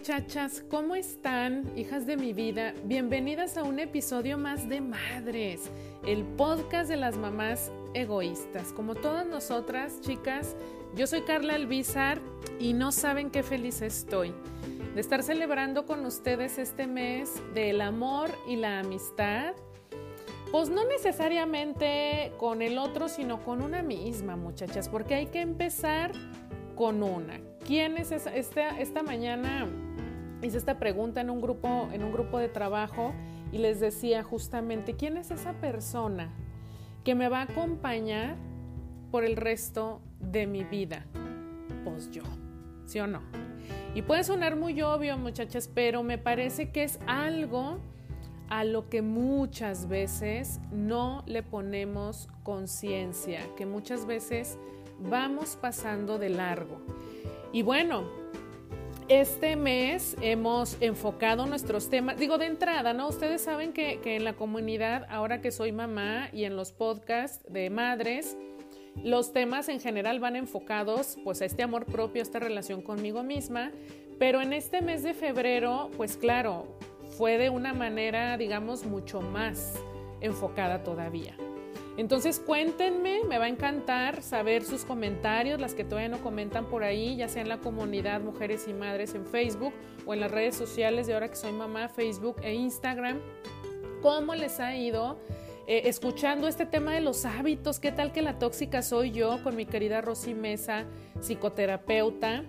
muchachas, ¿cómo están, hijas de mi vida? Bienvenidas a un episodio más de Madres, el podcast de las mamás egoístas. Como todas nosotras, chicas, yo soy Carla Albizar y no saben qué feliz estoy de estar celebrando con ustedes este mes del amor y la amistad. Pues no necesariamente con el otro, sino con una misma, muchachas, porque hay que empezar con una. ¿Quién es esta mañana hice esta pregunta en un, grupo, en un grupo de trabajo y les decía justamente, ¿quién es esa persona que me va a acompañar por el resto de mi vida? Pues yo, ¿sí o no? Y puede sonar muy obvio, muchachas, pero me parece que es algo a lo que muchas veces no le ponemos conciencia, que muchas veces vamos pasando de largo. Y bueno, este mes hemos enfocado nuestros temas, digo de entrada, ¿no? Ustedes saben que, en la comunidad, ahora que soy mamá y en los podcasts de madres, los temas en general van enfocados pues a este amor propio, a esta relación conmigo misma, pero en este mes de febrero, pues claro, fue de una manera, digamos, mucho más enfocada todavía. Entonces cuéntenme, me va a encantar saber sus comentarios, las que todavía no comentan por ahí, ya sea en la comunidad Mujeres y Madres en Facebook o en las redes sociales de ahora que soy mamá, Facebook e Instagram. ¿Cómo les ha ido? Eh, escuchando este tema de los hábitos, qué tal que la tóxica soy yo con mi querida Rosy Mesa, psicoterapeuta,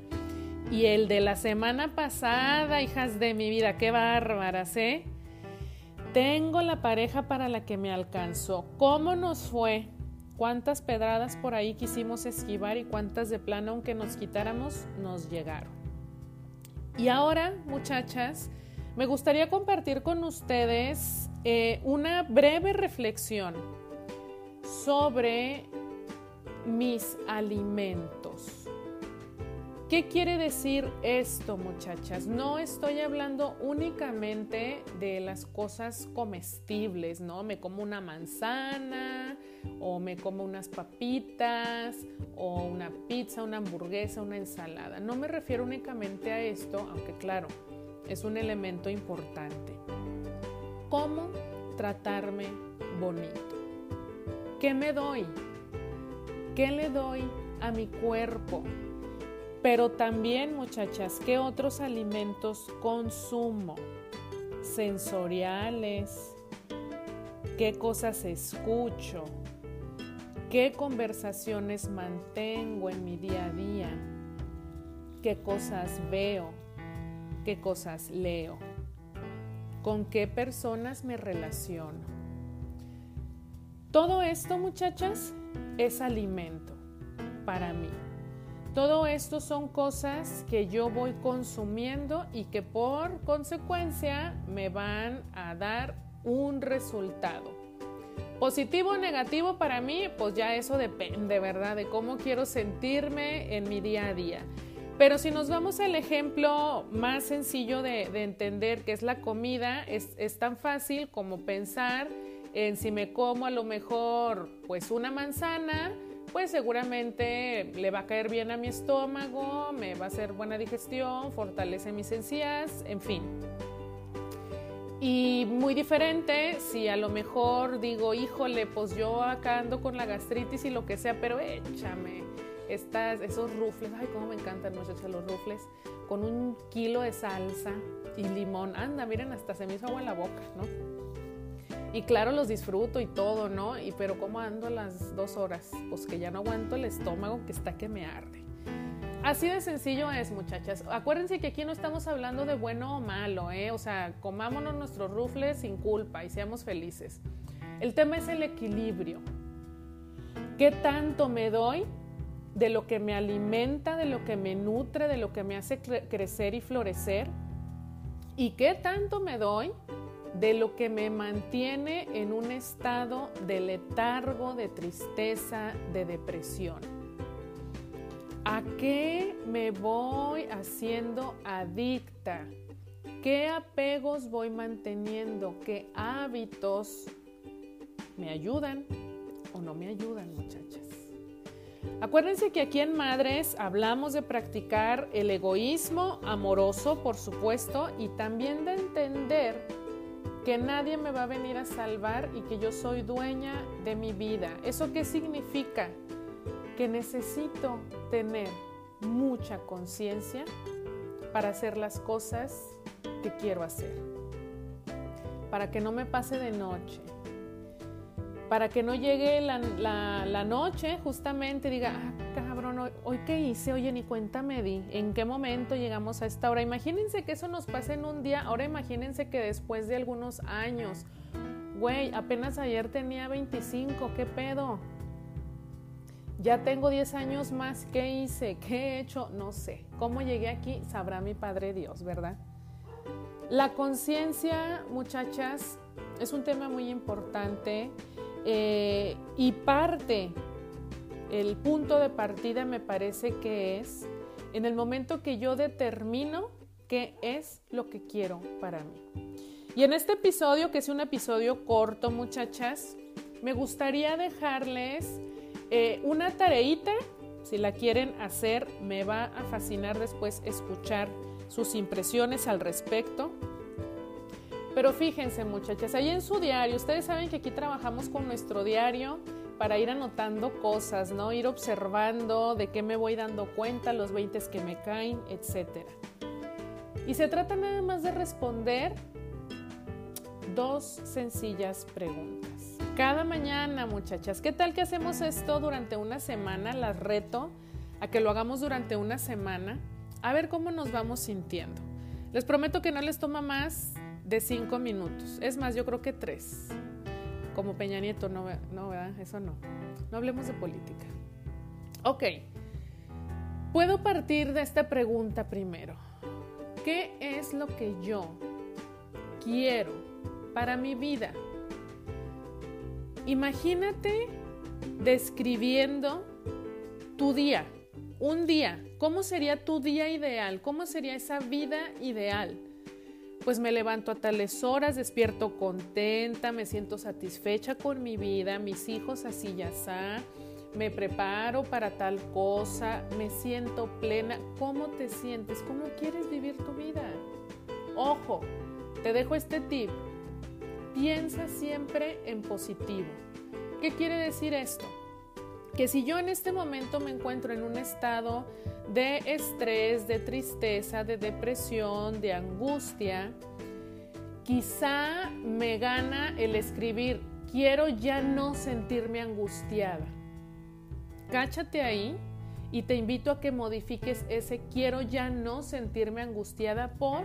y el de la semana pasada, hijas de mi vida, qué bárbaras, ¿eh? Tengo la pareja para la que me alcanzó. ¿Cómo nos fue? ¿Cuántas pedradas por ahí quisimos esquivar y cuántas de plano, aunque nos quitáramos, nos llegaron? Y ahora, muchachas, me gustaría compartir con ustedes eh, una breve reflexión sobre mis alimentos. ¿Qué quiere decir esto, muchachas? No estoy hablando únicamente de las cosas comestibles, ¿no? Me como una manzana o me como unas papitas o una pizza, una hamburguesa, una ensalada. No me refiero únicamente a esto, aunque claro, es un elemento importante. ¿Cómo tratarme bonito? ¿Qué me doy? ¿Qué le doy a mi cuerpo? Pero también, muchachas, ¿qué otros alimentos consumo? Sensoriales, qué cosas escucho, qué conversaciones mantengo en mi día a día, qué cosas veo, qué cosas leo, con qué personas me relaciono. Todo esto, muchachas, es alimento para mí. Todo esto son cosas que yo voy consumiendo y que por consecuencia me van a dar un resultado. Positivo o negativo para mí, pues ya eso depende, ¿verdad? De cómo quiero sentirme en mi día a día. Pero si nos vamos al ejemplo más sencillo de, entender que es la comida, es, es tan fácil como pensar en si me como a lo mejor pues una manzana, pues seguramente le va a caer bien a mi estómago, me va a hacer buena digestión, fortalece mis encías, en fin. Y muy diferente si a lo mejor digo, híjole, pues yo acá ando con la gastritis y lo que sea, pero échame estas, esos rufles, ay, cómo me encantan muchachos los rufles, con un kilo de salsa y limón. Anda, miren, hasta se me hizo agua en la boca, ¿no? Y claro, los disfruto y todo, ¿no? Y pero ¿cómo ando las dos horas? Pues que ya no aguanto el estómago que está que me arde. Así de sencillo es, muchachas. Acuérdense que aquí no estamos hablando de bueno o malo, ¿eh? O sea, comámonos nuestros rufles sin culpa y seamos felices. El tema es el equilibrio. ¿Qué tanto me doy de lo que me alimenta, de lo que me nutre, de lo que me hace crecer y florecer? ¿Y qué tanto me doy de lo que me mantiene en un estado de letargo, de tristeza, de depresión. ¿A qué me voy haciendo adicta? ¿Qué apegos voy manteniendo? ¿Qué hábitos me ayudan o no me ayudan, muchachas? Acuérdense que aquí en Madres hablamos de practicar el egoísmo amoroso, por supuesto, y también de entender que nadie me va a venir a salvar y que yo soy dueña de mi vida. ¿Eso qué significa? Que necesito tener mucha conciencia para hacer las cosas que quiero hacer. Para que no me pase de noche, para que no llegue la, noche justamente diga, ah, hoy, qué hice, oye, ni cuenta me di, en qué momento llegamos a esta hora. Imagínense que eso nos pase en un día, ahora imagínense que después de algunos años, güey, apenas ayer tenía 25, ¿qué pedo? Ya tengo 10 años más, ¿qué hice? ¿Qué he hecho? No sé. ¿Cómo llegué aquí? Sabrá mi Padre Dios, ¿verdad? La conciencia, muchachas, es un tema muy importante. Eh, y parte, el punto de partida me parece que es en el momento que yo determino qué es lo que quiero para mí. Y en este episodio, que es un episodio corto, muchachas, me gustaría dejarles eh, una tareita. Si la quieren hacer, me va a fascinar después escuchar sus impresiones al respecto. Pero fíjense muchachas, ahí en su diario, ustedes saben que aquí trabajamos con nuestro diario para ir anotando cosas, ¿no? Ir observando de qué me voy dando cuenta, los 20 que me caen, etc. Y se trata nada más de responder dos sencillas preguntas. Cada mañana, muchachas, ¿qué tal que hacemos esto durante una semana? Las reto a que lo hagamos durante una semana, a ver cómo nos vamos sintiendo. Les prometo que no les toma más de cinco minutos. Es más, yo creo que tres. Como Peña Nieto, no, no, ¿verdad? Eso no. No hablemos de política. Ok. Puedo partir de esta pregunta primero. ¿Qué es lo que yo quiero para mi vida? Imagínate describiendo tu día, un día. ¿Cómo sería tu día ideal? ¿Cómo sería esa vida ideal? Pues me levanto a tales horas, despierto contenta, me siento satisfecha con mi vida, mis hijos así ya está, me preparo para tal cosa, me siento plena. ¿Cómo te sientes? ¿Cómo quieres vivir tu vida? Ojo, te dejo este tip. Piensa siempre en positivo. ¿Qué quiere decir esto? Que si yo en este momento me encuentro en un estado de estrés, de tristeza, de depresión, de angustia, quizá me gana el escribir, quiero ya no sentirme angustiada. Cáchate ahí y te invito a que modifiques ese quiero ya no sentirme angustiada por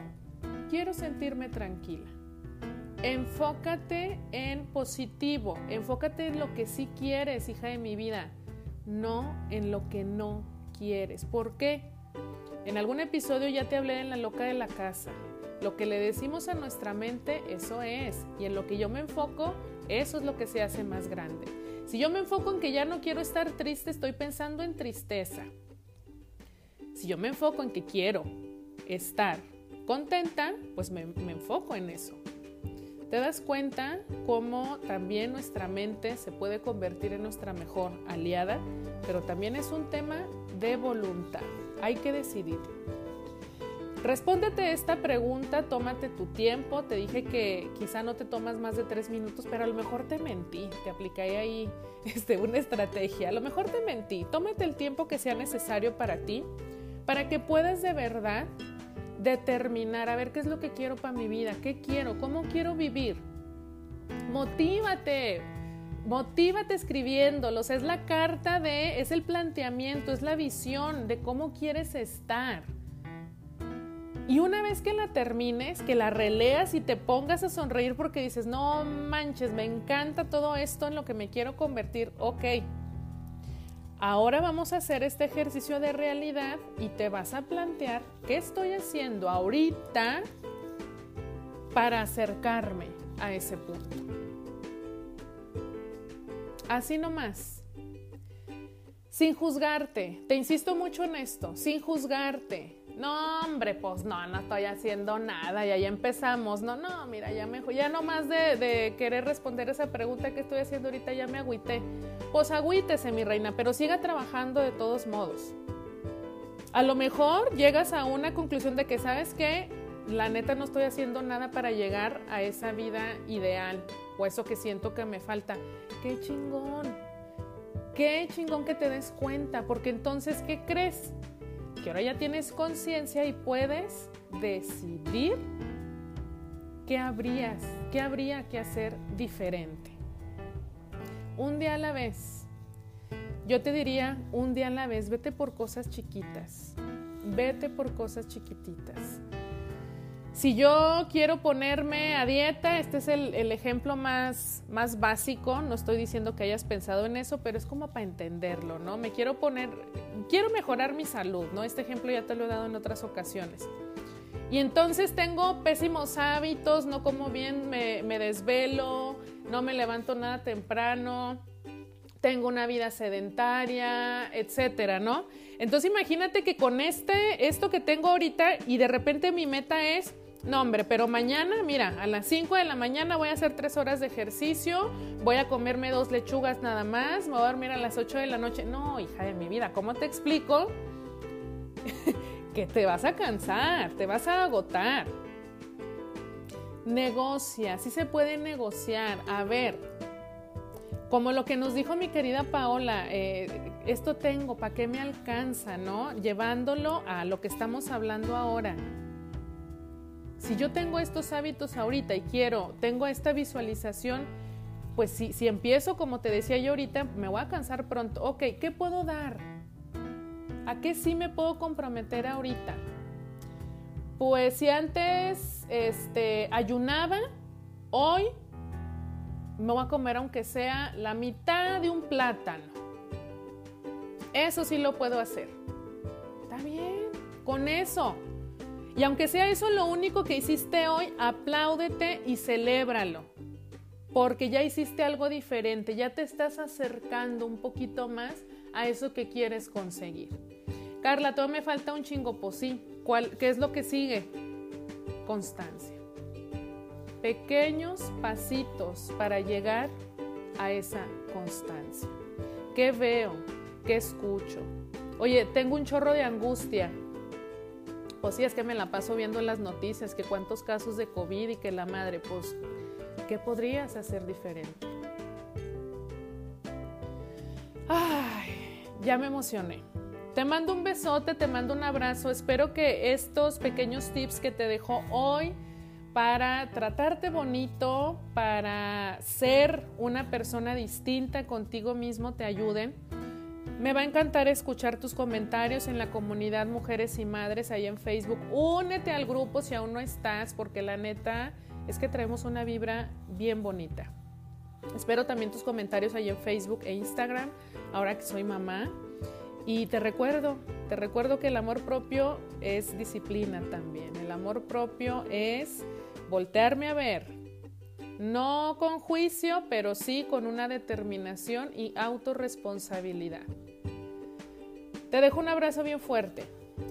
quiero sentirme tranquila. Enfócate en positivo, enfócate en lo que sí quieres, hija de mi vida, no en lo que no quieres. ¿Por qué? En algún episodio ya te hablé en la loca de la casa. Lo que le decimos a nuestra mente, eso es. Y en lo que yo me enfoco, eso es lo que se hace más grande. Si yo me enfoco en que ya no quiero estar triste, estoy pensando en tristeza. Si yo me enfoco en que quiero estar contenta, pues me, me enfoco en eso. ¿Te das cuenta cómo también nuestra mente se puede convertir en nuestra mejor aliada? Pero también es un tema de voluntad. Hay que decidir. Respóndete esta pregunta, tómate tu tiempo. Te dije que quizá no te tomas más de tres minutos, pero a lo mejor te mentí. Te apliqué ahí este, una estrategia. A lo mejor te mentí. Tómate el tiempo que sea necesario para ti, para que puedas de verdad determinar, a ver qué es lo que quiero para mi vida, qué quiero, cómo quiero vivir. Motívate, Motívate escribiéndolos. Es la carta de, es el planteamiento, es la visión de cómo quieres estar. Y una vez que la termines, que la releas y te pongas a sonreír porque dices, no manches, me encanta todo esto en lo que me quiero convertir. Ok, ahora vamos a hacer este ejercicio de realidad y te vas a plantear qué estoy haciendo ahorita para acercarme a ese punto. Así nomás. Sin juzgarte. Te insisto mucho en esto. Sin juzgarte. No, hombre, pues no, no estoy haciendo nada, y ahí empezamos. No, no, mira, ya me ya nomás de, de querer responder esa pregunta que estoy haciendo ahorita ya me agüité. Pues agüítese, mi reina, pero siga trabajando de todos modos. A lo mejor llegas a una conclusión de que, ¿sabes qué? La neta no estoy haciendo nada para llegar a esa vida ideal o eso que siento que me falta. ¡Qué chingón! ¡Qué chingón que te des cuenta! Porque entonces, ¿qué crees? Que ahora ya tienes conciencia y puedes decidir qué habrías, qué habría que hacer diferente. Un día a la vez. Yo te diría, un día a la vez, vete por cosas chiquitas. Vete por cosas chiquititas. Si yo quiero ponerme a dieta, este es el, ejemplo más, más básico, no estoy diciendo que hayas pensado en eso, pero es como para entenderlo, ¿no? Me quiero poner, quiero mejorar mi salud, ¿no? Este ejemplo ya te lo he dado en otras ocasiones. Y entonces tengo pésimos hábitos, no como bien, me, me desvelo, no me levanto nada temprano, tengo una vida sedentaria, etcétera, ¿no? Entonces imagínate que con este, esto que tengo ahorita y de repente mi meta es no, hombre, pero mañana, mira, a las 5 de la mañana voy a hacer 3 horas de ejercicio, voy a comerme dos lechugas nada más, me voy a dormir a las 8 de la noche. No, hija de mi vida, ¿cómo te explico? que te vas a cansar, te vas a agotar. Negocia, sí se puede negociar. A ver, como lo que nos dijo mi querida Paola, eh, esto tengo, ¿para qué me alcanza? ¿No? Llevándolo a lo que estamos hablando ahora si yo tengo estos hábitos ahorita y quiero, tengo esta visualización, pues si, si empiezo, como te decía yo ahorita, me voy a cansar pronto. Ok, ¿qué puedo dar? ¿A qué sí me puedo comprometer ahorita? Pues si antes este, ayunaba, hoy me voy a comer aunque sea la mitad de un plátano. Eso sí lo puedo hacer. Está bien, con eso y aunque sea eso lo único que hiciste hoy, apláudete y celébralo. Porque ya hiciste algo diferente, ya te estás acercando un poquito más a eso que quieres conseguir. Carla, todo me falta un chingo, pues sí. ¿Qué es lo que sigue? Constancia. Pequeños pasitos para llegar a esa constancia. ¿Qué veo? ¿Qué escucho? Oye, tengo un chorro de angustia pues sí, es que me la paso viendo en las noticias que cuántos casos de COVID y que la madre, pues, ¿qué podrías hacer diferente? Ay, ya me emocioné. Te mando un besote, te mando un abrazo. Espero que estos pequeños tips que te dejo hoy para tratarte bonito, para ser una persona distinta contigo mismo, te ayuden me va a encantar escuchar tus comentarios en la comunidad Mujeres y Madres ahí en Facebook. Únete al grupo si aún no estás, porque la neta es que traemos una vibra bien bonita. Espero también tus comentarios ahí en Facebook e Instagram, ahora que soy mamá. Y te recuerdo, te recuerdo que el amor propio es disciplina también. El amor propio es voltearme a ver, no con juicio, pero sí con una determinación y autorresponsabilidad. Te dejo un abrazo bien fuerte.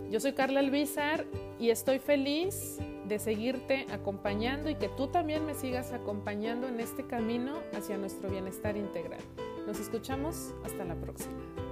Yo soy Carla Elvizar y estoy feliz de seguirte acompañando y que tú también me sigas acompañando en este camino hacia nuestro bienestar integral. Nos escuchamos hasta la próxima.